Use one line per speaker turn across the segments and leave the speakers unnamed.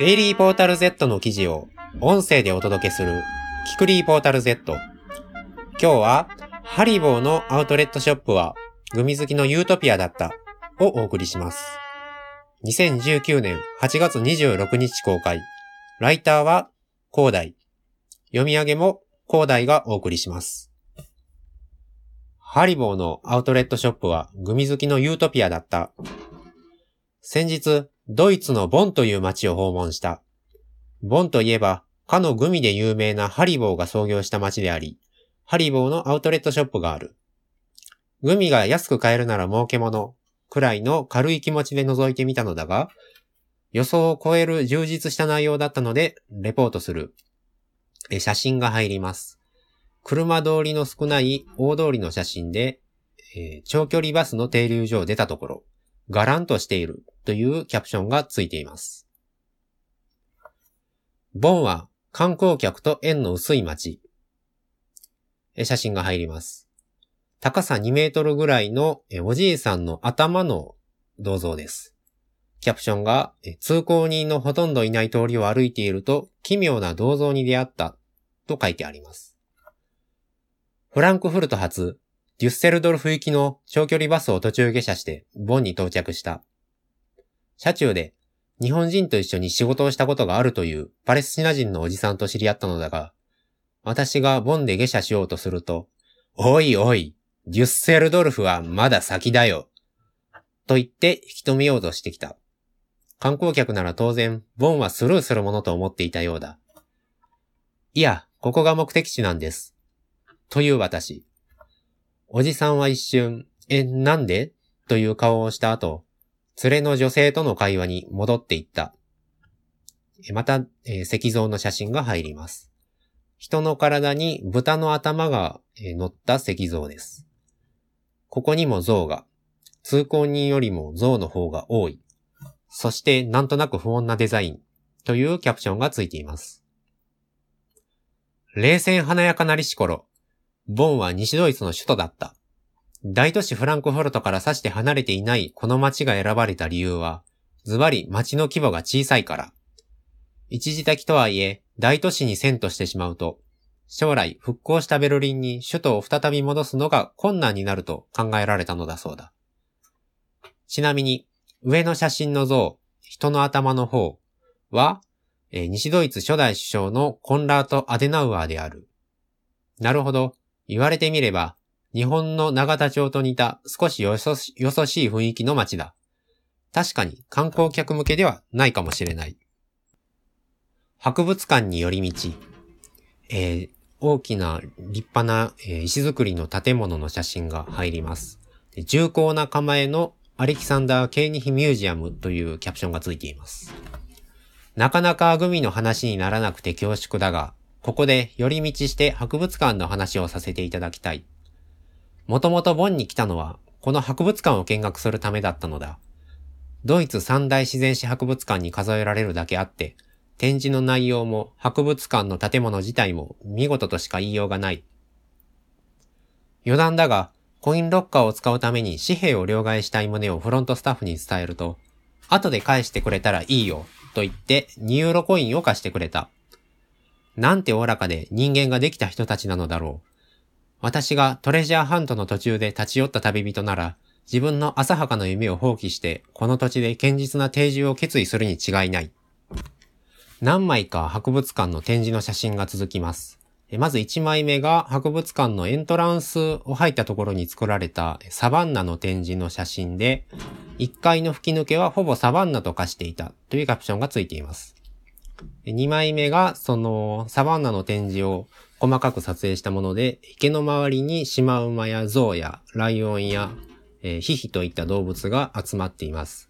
デイリーポータル Z の記事を音声でお届けするキクリーポータル Z。今日はハリボーのアウトレットショップはグミ好きのユートピアだったをお送りします。2019年8月26日公開。ライターは広大。読み上げも広大がお送りします。ハリボーのアウトレットショップはグミ好きのユートピアだった。先日、ドイツのボンという街を訪問した。ボンといえば、かのグミで有名なハリボーが創業した街であり、ハリボーのアウトレットショップがある。グミが安く買えるなら儲けもの、くらいの軽い気持ちで覗いてみたのだが、予想を超える充実した内容だったので、レポートする。写真が入ります。車通りの少ない大通りの写真で、えー、長距離バスの停留所を出たところ、ガランとしているというキャプションがついています。ボンは観光客と縁の薄い街。写真が入ります。高さ2メートルぐらいのおじいさんの頭の銅像です。キャプションが通行人のほとんどいない通りを歩いていると奇妙な銅像に出会ったと書いてあります。フランクフルト発デュッセルドルフ行きの長距離バスを途中下車してボンに到着した。車中で日本人と一緒に仕事をしたことがあるというパレスチナ人のおじさんと知り合ったのだが、私がボンで下車しようとすると、おいおい、デュッセルドルフはまだ先だよ。と言って引き止めようとしてきた。観光客なら当然、ボンはスルーするものと思っていたようだ。いや、ここが目的地なんです。という私。おじさんは一瞬、え、なんで？という顔をした後、連れの女性との会話に戻っていった。また、えー、石像の写真が入ります。人の体に豚の頭が、えー、乗った石像です。ここにも像が、通行人よりも像の方が多い。そしてなんとなく不穏なデザインというキャプションがついています。冷戦華やかなりし頃、ボンは西ドイツの首都だった。大都市フランクフルトからさして離れていないこの街が選ばれた理由は、ズバリ街の規模が小さいから。一時的とはいえ、大都市に遷都してしまうと、将来復興したベルリンに首都を再び戻すのが困難になると考えられたのだそうだ。ちなみに、上の写真の像、人の頭の方は、えー、西ドイツ初代首相のコンラート・アデナウアーである。なるほど。言われてみれば、日本の長田町と似た少しよそしい雰囲気の街だ。確かに観光客向けではないかもしれない。博物館に寄り道。えー、大きな立派な、えー、石造りの建物の写真が入ります。重厚な構えのアレキサンダー・ケーニヒミュージアムというキャプションがついています。なかなかグミの話にならなくて恐縮だが、ここで寄り道して博物館の話をさせていただきたい。もともとボンに来たのは、この博物館を見学するためだったのだ。ドイツ三大自然史博物館に数えられるだけあって、展示の内容も博物館の建物自体も見事としか言いようがない。余談だが、コインロッカーを使うために紙幣を両替したい旨をフロントスタッフに伝えると、後で返してくれたらいいよ、と言って2ユーロコインを貸してくれた。なんておおらかで人間ができた人たちなのだろう。私がトレジャーハントの途中で立ち寄った旅人なら、自分の浅はかな夢を放棄して、この土地で堅実な定住を決意するに違いない。何枚か博物館の展示の写真が続きます。まず1枚目が博物館のエントランスを入ったところに作られたサバンナの展示の写真で、1階の吹き抜けはほぼサバンナと化していたというキャプションがついています。2枚目が、その、サバンナの展示を細かく撮影したもので、池の周りにシマウマやゾウやライオンや、えー、ヒヒといった動物が集まっています。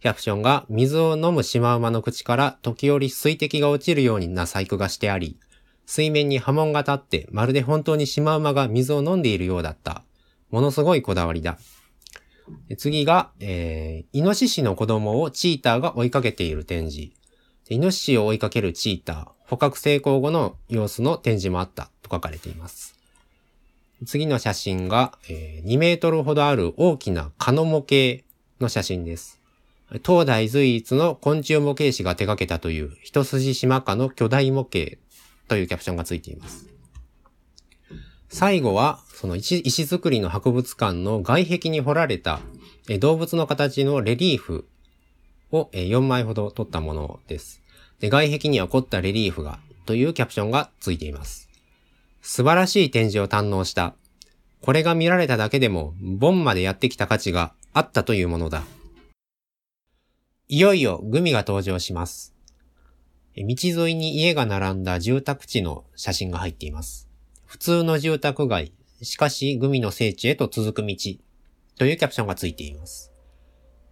キャプションが、水を飲むシマウマの口から時折水滴が落ちるようにな細工がしてあり、水面に波紋が立ってまるで本当にシマウマが水を飲んでいるようだった。ものすごいこだわりだ。次が、えー、イノシシの子供をチーターが追いかけている展示。イノシシを追いかけるチーター、捕獲成功後の様子の展示もあったと書かれています。次の写真が、えー、2メートルほどある大きな蚊の模型の写真です。東大随一の昆虫模型師が手掛けたという一筋島家の巨大模型というキャプションがついています。最後は、その石石造りの博物館の外壁に彫られた動物の形のレリーフを4枚ほど撮ったものです。で外壁には凝ったレリーフがというキャプションがついています。素晴らしい展示を堪能した。これが見られただけでも、ボンまでやってきた価値があったというものだ。いよいよグミが登場します。道沿いに家が並んだ住宅地の写真が入っています。普通の住宅街、しかしグミの聖地へと続く道というキャプションがついています。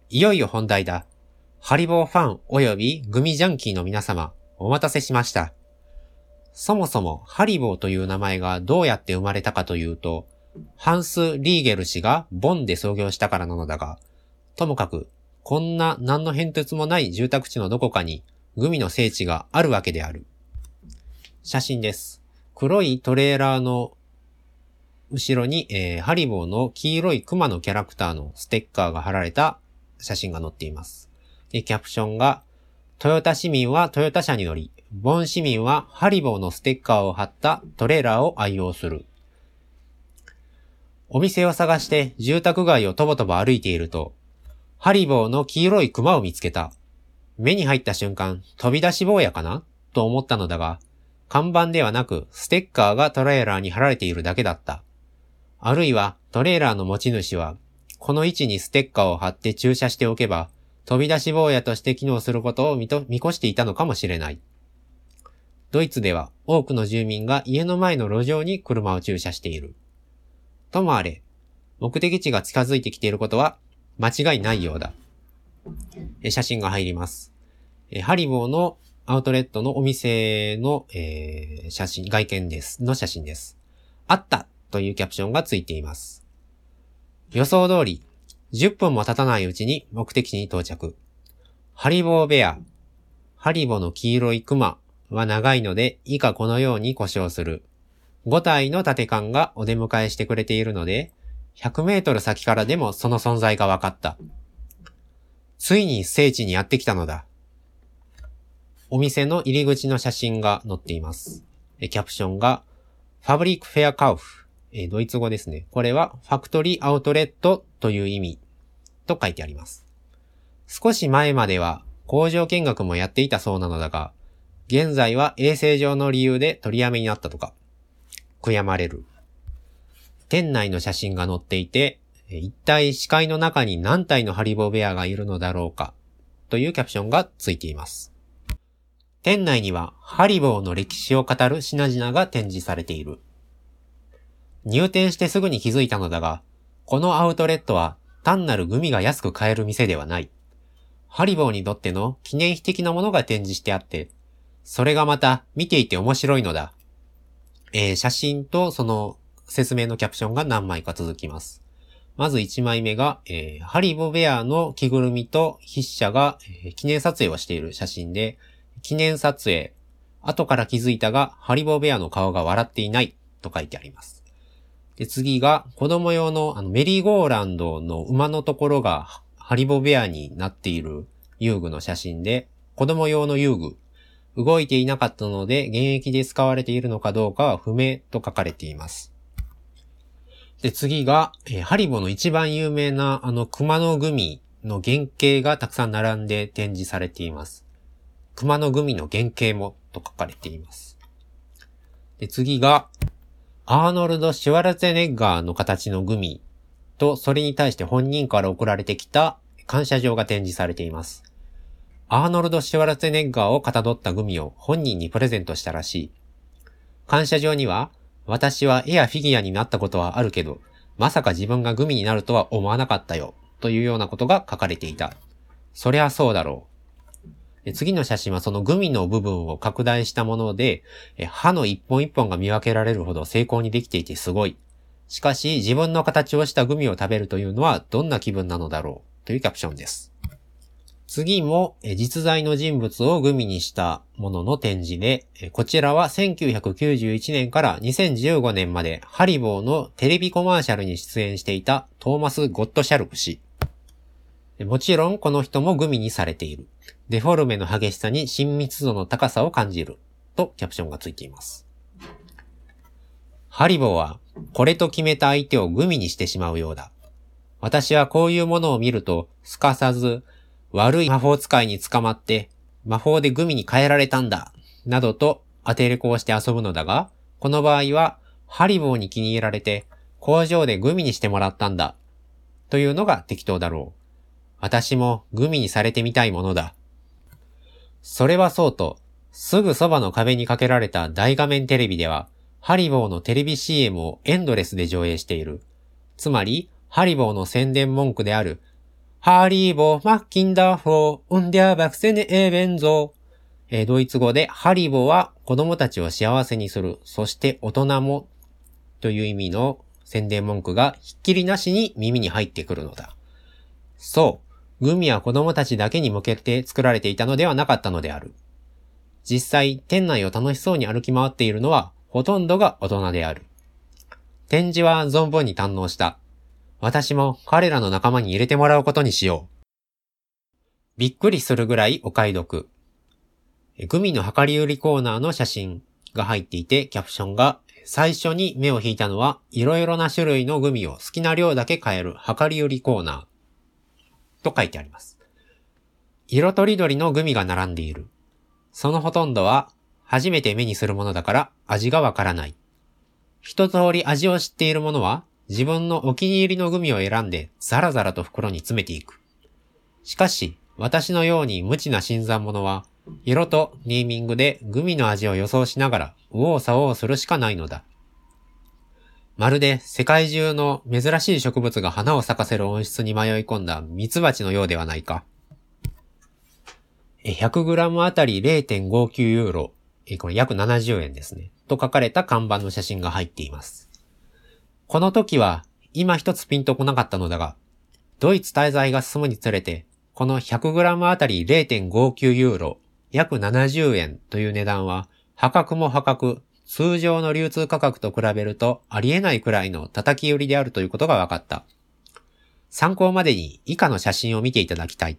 いよいよ本題だ。ハリボーファン及びグミジャンキーの皆様、お待たせしました。そもそもハリボーという名前がどうやって生まれたかというと、ハンス・リーゲル氏がボンで創業したからなのだが、ともかく、こんな何の変哲もない住宅地のどこかにグミの聖地があるわけである。写真です。黒いトレーラーの後ろに、えー、ハリボーの黄色いクマのキャラクターのステッカーが貼られた写真が載っています。で、キャプションが、トヨタ市民はトヨタ車に乗り、ボン市民はハリボーのステッカーを貼ったトレーラーを愛用する。お店を探して住宅街をとぼとぼ歩いていると、ハリボーの黄色いクマを見つけた。目に入った瞬間、飛び出し坊やかな？と思ったのだが、看板ではなく、ステッカーがトレーラーに貼られているだけだった。あるいは、トレーラーの持ち主は、この位置にステッカーを貼って駐車しておけば、飛び出し坊やとして機能することを見見越していたのかもしれない。ドイツでは多くの住民が家の前の路上に車を駐車している。ともあれ、目的地が近づいてきていることは間違いないようだ。写真が入ります。ハリボーのアウトレットのお店の、えー、写真、外見です。の写真です。あったというキャプションがついています。予想通り、10分も経たないうちに目的地に到着。ハリボーベア。ハリボの黄色いクマは長いので、以下このように故障する。5体の縦感がお出迎えしてくれているので、100メートル先からでもその存在が分かった。ついに聖地にやってきたのだ。お店の入り口の写真が載っています。キャプションが、ファブリックフェアカウフ、ドイツ語ですね。これはファクトリーアウトレットという意味と書いてあります。少し前までは工場見学もやっていたそうなのだが、現在は衛生上の理由で取りやめになったとか、悔やまれる。店内の写真が載っていて、一体視界の中に何体のハリボーベアがいるのだろうか、というキャプションがついています。店内にはハリボーの歴史を語る品々が展示されている。入店してすぐに気づいたのだが、このアウトレットは単なるグミが安く買える店ではない。ハリボーにとっての記念碑的なものが展示してあって、それがまた見ていて面白いのだ。えー、写真とその説明のキャプションが何枚か続きます。まず1枚目が、えー、ハリボベアの着ぐるみと筆者が、えー、記念撮影をしている写真で、記念撮影。後から気づいたが、ハリボベアの顔が笑っていないと書いてあります。で、次が、子供用のあのメリーゴーランドの馬のところがハリボベアになっている遊具の写真で、子供用の遊具。動いていなかったので、現役で使われているのかどうかは不明と書かれています。で、次が、えー、ハリボの一番有名なあの熊のグミの原型がたくさん並んで展示されています。熊のグミの原型もと書かれています。で、次が、アーノルド・シュワルツェネッガーの形のグミと、それに対して本人から送られてきた感謝状が展示されています。アーノルド・シュワルツェネッガーをかたどったグミを本人にプレゼントしたらしい。感謝状には、私は絵やフィギュアになったことはあるけど、まさか自分がグミになるとは思わなかったよ、というようなことが書かれていた。そりゃそうだろう。次の写真はそのグミの部分を拡大したもので、歯の一本一本が見分けられるほど成功にできていてすごい。しかし自分の形をしたグミを食べるというのはどんな気分なのだろうというキャプションです。次も実在の人物をグミにしたものの展示で、こちらは1991年から2015年までハリボーのテレビコマーシャルに出演していたトーマス・ゴッドシャルク氏。もちろんこの人もグミにされている。デフォルメの激しさに親密度の高さを感じる。とキャプションがついています。ハリボーは、これと決めた相手をグミにしてしまうようだ。私はこういうものを見ると、すかさず、悪い魔法使いに捕まって、魔法でグミに変えられたんだ、などと当てれこをして遊ぶのだが、この場合は、ハリボーに気に入られて、工場でグミにしてもらったんだ、というのが適当だろう。私もグミにされてみたいものだ。それはそうと、すぐそばの壁にかけられた大画面テレビでは、ハリボーのテレビ CM をエンドレスで上映している。つまり、ハリボーの宣伝文句である、ハリーボーマッキンダーフォー、ウンデアバクセネエーベンゾー。ドイツ語でハリボーは子供たちを幸せにする、そして大人もという意味の宣伝文句がひっきりなしに耳に入ってくるのだ。そう、グミは子供たちだけに向けて作られていたのではなかったのである。実際、店内を楽しそうに歩き回っているのはほとんどが大人である。展示は存分に堪能した。私も彼らの仲間に入れてもらうことにしよう。びっくりするぐらいお買い得。グミの量り売りコーナーの写真が入っていて、キャプションが、最初に目を引いたのは、いろいろな種類のグミを好きな量だけ買える量り売りコーナー。と書いてあります。色とりどりのグミが並んでいる。そのほとんどは初めて目にするものだから味がわからない。一通り味を知っている者は自分のお気に入りのグミを選んでザラザラと袋に詰めていく。しかし、私のように無知な新参者は、色とネーミングでグミの味を予想しながら右往左往するしかないのだ。まるで世界中の珍しい植物が花を咲かせる温室に迷い込んだミツバチのようではないか。100g あたり0.59ユーロこれ約70円ですね。と書かれた看板の写真が入っています。この時は、今一つピンとこなかったのだが、ドイツ滞在が進むにつれて、この 100g あたり0.59ユーロ、約70円という値段は、破格も破格、通常の流通価格と比べるとありえないくらいの叩き売りであるということが分かった。参考までに以下の写真を見ていただきたい。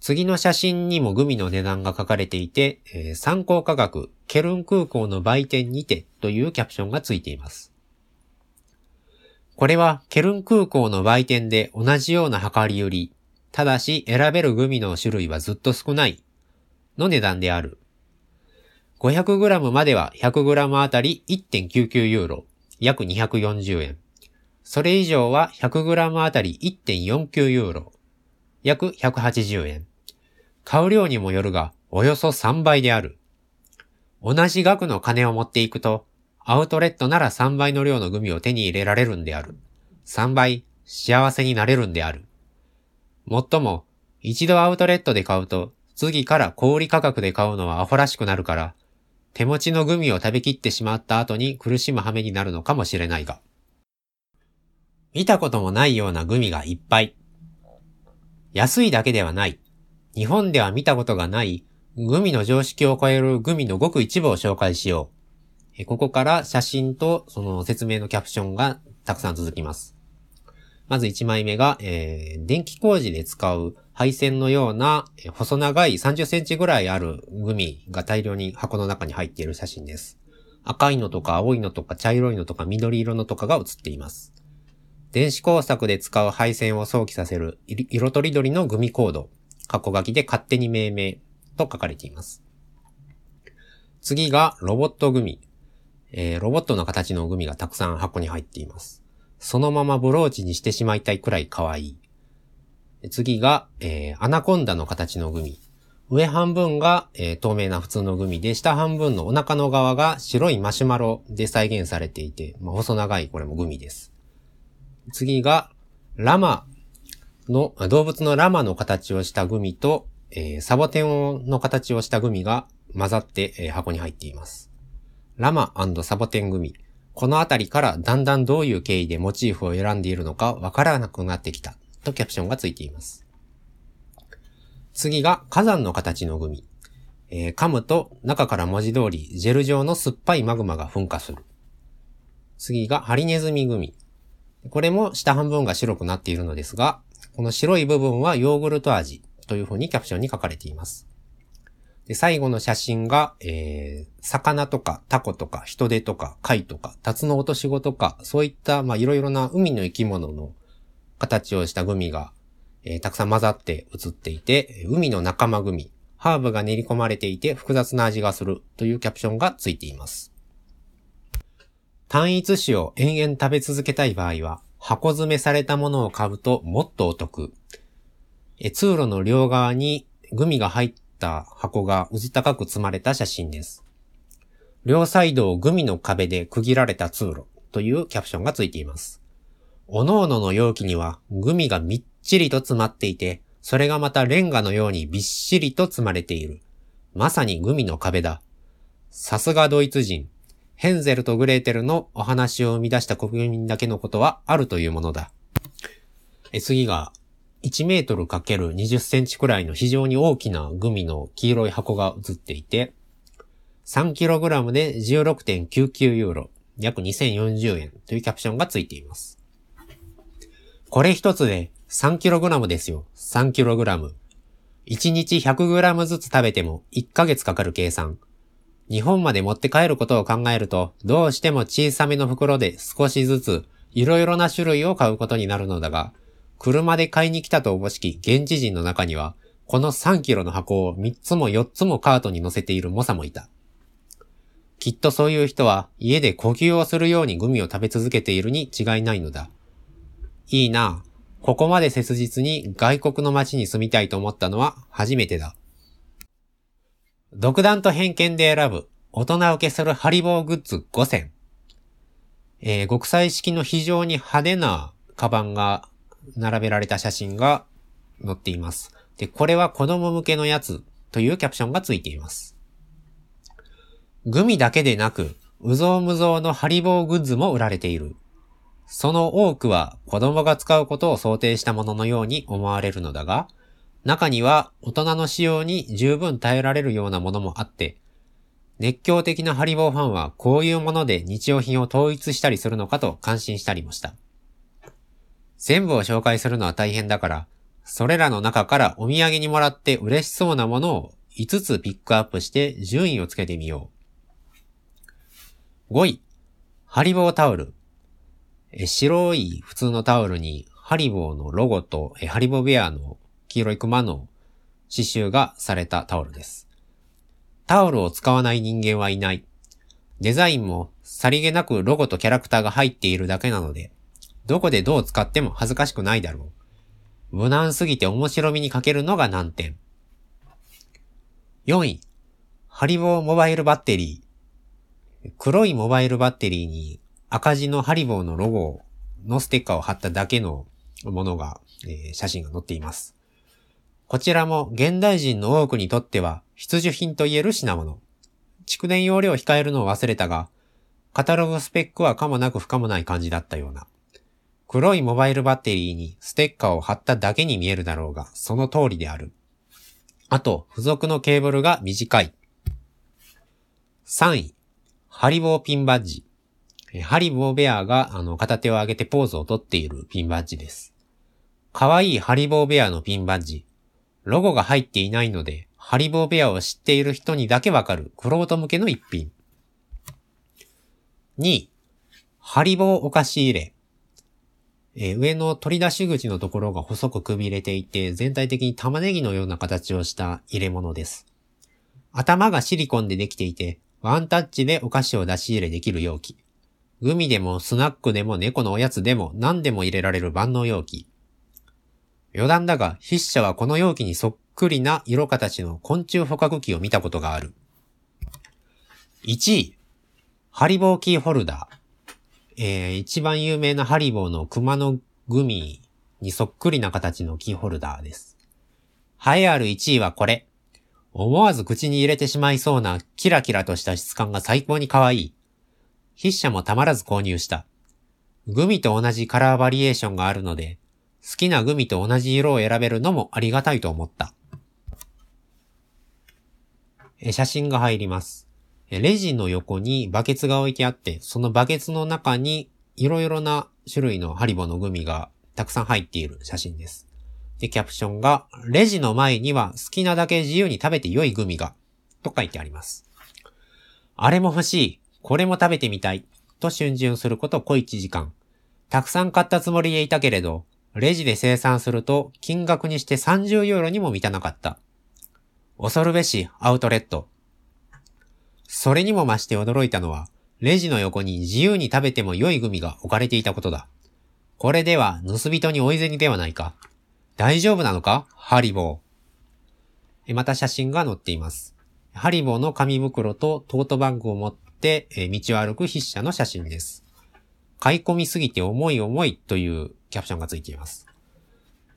次の写真にもグミの値段が書かれていて、えー、参考価格、ケルン空港の売店にてというキャプションがついています。これはケルン空港の売店で同じような量り売り、ただし選べるグミの種類はずっと少ないの値段である。500g までは 100g あたり1.99ユーロ、約240円。それ以上は 100g あたり1.49ユーロ、約180円。買う量にもよるが、およそ3倍である。同じ額の金を持っていくと、アウトレットなら3倍の量のグミを手に入れられるんである。3倍幸せになれるんである。もっとも、一度アウトレットで買うと、次から小売価格で買うのはアホらしくなるから、手持ちのグミを食べきってしまった後に苦しむ羽目になるのかもしれないが。見たこともないようなグミがいっぱい。安いだけではない。日本では見たことがないグミの常識を超えるグミのごく一部を紹介しよう。ここから写真とその説明のキャプションがたくさん続きます。まず1枚目が、えー、電気工事で使う配線のような細長い30センチぐらいあるグミが大量に箱の中に入っている写真です。赤いのとか青いのとか茶色いのとか緑色のとかが写っています。電子工作で使う配線を想起させる色とりどりのグミコード、過去書きで勝手に命名と書かれています。次がロボットグミ。えー、ロボットの形のグミがたくさん箱に入っています。そのままブローチにしてしまいたいくらい可愛い。次が、えー、アナコンダの形のグミ。上半分が、えー、透明な普通のグミで、下半分のお腹の側が白いマシュマロで再現されていて、まあ、細長いこれもグミです。次が、ラマの、動物のラマの形をしたグミと、えー、サボテンの形をしたグミが混ざって、えー、箱に入っています。ラマサボテングミ。このあたりからだんだんどういう経緯でモチーフを選んでいるのかわからなくなってきたとキャプションがついています。次が火山の形のグミ。えー、噛むと中から文字通りジェル状の酸っぱいマグマが噴火する。次がハリネズミグミ。これも下半分が白くなっているのですが、この白い部分はヨーグルト味というふうにキャプションに書かれています。で、最後の写真が、えー、魚とかタコとか人手とか貝とかタツノオトシゴとか、そういった、まあ、いろいろな海の生き物の形をしたグミが、えー、たくさん混ざって写っていて、海の仲間グミ、ハーブが練り込まれていて複雑な味がするというキャプションがついています。単一種を延々食べ続けたい場合は、箱詰めされたものを買うともっとお得。え通路の両側にグミが入った箱がうず高く積まれた写真です。両サイドをグミの壁で区切られた通路というキャプションがついています。おのおのの容器にはグミがみっちりと詰まっていて、それがまたレンガのようにびっしりと積まれている。まさにグミの壁だ。さすがドイツ人。ヘンゼルとグレーテルのお話を生み出した国民だけのことはあるというものだ。え次が、1メートル ×20 センチくらいの非常に大きなグミの黄色い箱が映っていて、3kg で16.99ユーロ、約2040円というキャプションがついています。これ一つで 3kg ですよ。3kg。1日 100g ずつ食べても1ヶ月かかる計算。日本まで持って帰ることを考えると、どうしても小さめの袋で少しずつ、いろいろな種類を買うことになるのだが、車で買いに来たとおぼしき現地人の中には、この3キロの箱を3つも4つもカートに乗せている猛者もいた。きっとそういう人は家で呼吸をするようにグミを食べ続けているに違いないのだ。いいなここまで切実に外国の街に住みたいと思ったのは初めてだ。独断と偏見で選ぶ大人受けするハリボーグッズ5選。えー、国際式の非常に派手なカバンが並べられた写真が載っています。で、これは子供向けのやつというキャプションがついています。グミだけでなく、うぞうむぞうのハリボーグッズも売られている。その多くは子供が使うことを想定したもののように思われるのだが、中には大人の使用に十分耐えられるようなものもあって、熱狂的なハリボーファンはこういうもので日用品を統一したりするのかと感心したりもした。全部を紹介するのは大変だから、それらの中からお土産にもらって嬉しそうなものを5つピックアップして順位をつけてみよう。5位、ハリボータオル。白い普通のタオルにハリボーのロゴとハリボーベアの黄色い熊の刺繍がされたタオルです。タオルを使わない人間はいない。デザインもさりげなくロゴとキャラクターが入っているだけなので、どこでどう使っても恥ずかしくないだろう。無難すぎて面白みに欠けるのが難点。4位、ハリボーモバイルバッテリー。黒いモバイルバッテリーに赤字のハリボーのロゴのステッカーを貼っただけのものが、えー、写真が載っています。こちらも現代人の多くにとっては必需品と言える品物。蓄電容量を控えるのを忘れたが、カタログスペックはかもなく不可もない感じだったような。黒いモバイルバッテリーにステッカーを貼っただけに見えるだろうが、その通りである。あと、付属のケーブルが短い。3位、ハリボーピンバッジ。ハリボーベアがあの片手を上げてポーズをとっているピンバッジです。かわいいハリボーベアのピンバッジ。ロゴが入っていないので、ハリボーベアを知っている人にだけわかる、クロート向けの一品。2、ハリボーお菓子入れ。えー、上の取り出し口のところが細くくびれていて、全体的に玉ねぎのような形をした入れ物です。頭がシリコンでできていて、ワンタッチでお菓子を出し入れできる容器。グミでもスナックでも猫のおやつでも何でも入れられる万能容器。余談だが、筆者はこの容器にそっくりな色形の昆虫捕獲器を見たことがある。1位、ハリボーキーホルダー。えー、一番有名なハリボーの熊のグミにそっくりな形のキーホルダーです。栄えある1位はこれ。思わず口に入れてしまいそうなキラキラとした質感が最高に可愛い。筆者もたまらず購入した。グミと同じカラーバリエーションがあるので、好きなグミと同じ色を選べるのもありがたいと思った。写真が入ります。レジの横にバケツが置いてあって、そのバケツの中にいろいろな種類のハリボのグミがたくさん入っている写真です。で、キャプションが、レジの前には好きなだけ自由に食べて良いグミが、と書いてあります。あれも欲しい、これも食べてみたい、と逡巡すること小一時間。たくさん買ったつもりでいたけれど、レジで生産すると金額にして30ユーロにも満たなかった。恐るべしアウトレット。それにも増して驚いたのは、レジの横に自由に食べても良いグミが置かれていたことだ。これでは盗人に追い銭ではないか。大丈夫なのか？ハリボー。また写真が載っています。ハリボーの紙袋とトートバッグを持って道を歩く筆者の写真です。買い込みすぎて重い重いというキャプションがついています。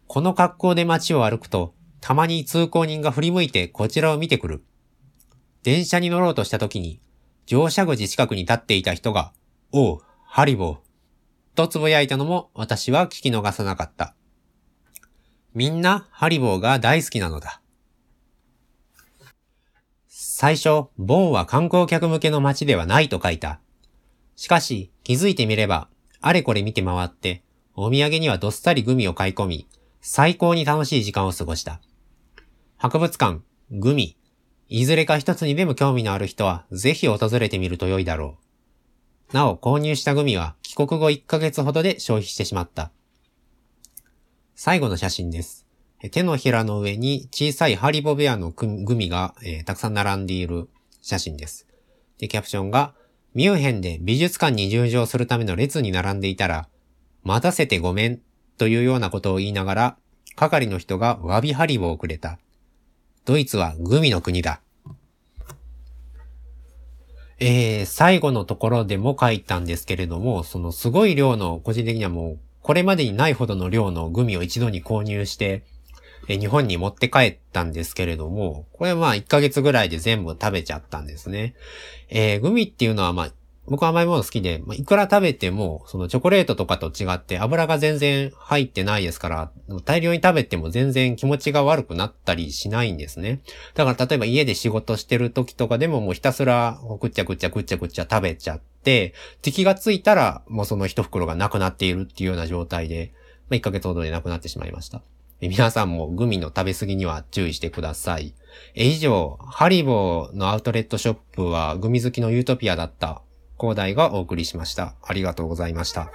この格好で街を歩くと、たまに通行人が振り向いてこちらを見てくる。電車に乗ろうとした時に、乗車口近くに立っていた人が、おう、ハリボー。と呟いたのも私は聞き逃さなかった。みんなハリボーが大好きなのだ。最初、ボンは観光客向けの街ではないと書いた。しかし、気づいてみれば、あれこれ見て回って、お土産にはどっさりグミを買い込み、最高に楽しい時間を過ごした。博物館、グミ、いずれか一つにでも興味のある人は、ぜひ訪れてみると良いだろう。なお、購入したグミは帰国後1ヶ月ほどで消費してしまった。最後の写真です。手のひらの上に小さいハリボベアのグミが、えー、たくさん並んでいる写真です。で、キャプションが、ミュンヘンで美術館に入場するための列に並んでいたら、待たせてごめんというようなことを言いながら、係の人が詫びハリボをくれた。ドイツはグミの国だ。えー、最後のところでも書いたんですけれども、そのすごい量の、個人的にはもうこれまでにないほどの量のグミを一度に購入して、日本に持って帰ったんですけれども、これはまあ1ヶ月ぐらいで全部食べちゃったんですね。えー、グミっていうのはまあ、僕は甘いもの好きで、まあ、いくら食べても、そのチョコレートとかと違って油が全然入ってないですから、大量に食べても全然気持ちが悪くなったりしないんですね。だから例えば家で仕事してる時とかでももうひたすらくっちゃくっちゃくっちゃくっちゃ食べちゃって、敵がついたらもうその一袋がなくなっているっていうような状態で、まあ、1ヶ月ほどでなくなってしまいました。皆さんもグミの食べ過ぎには注意してください。え以上、ハリボーのアウトレットショップはグミ好きのユートピアだった広大がお送りしました。ありがとうございました。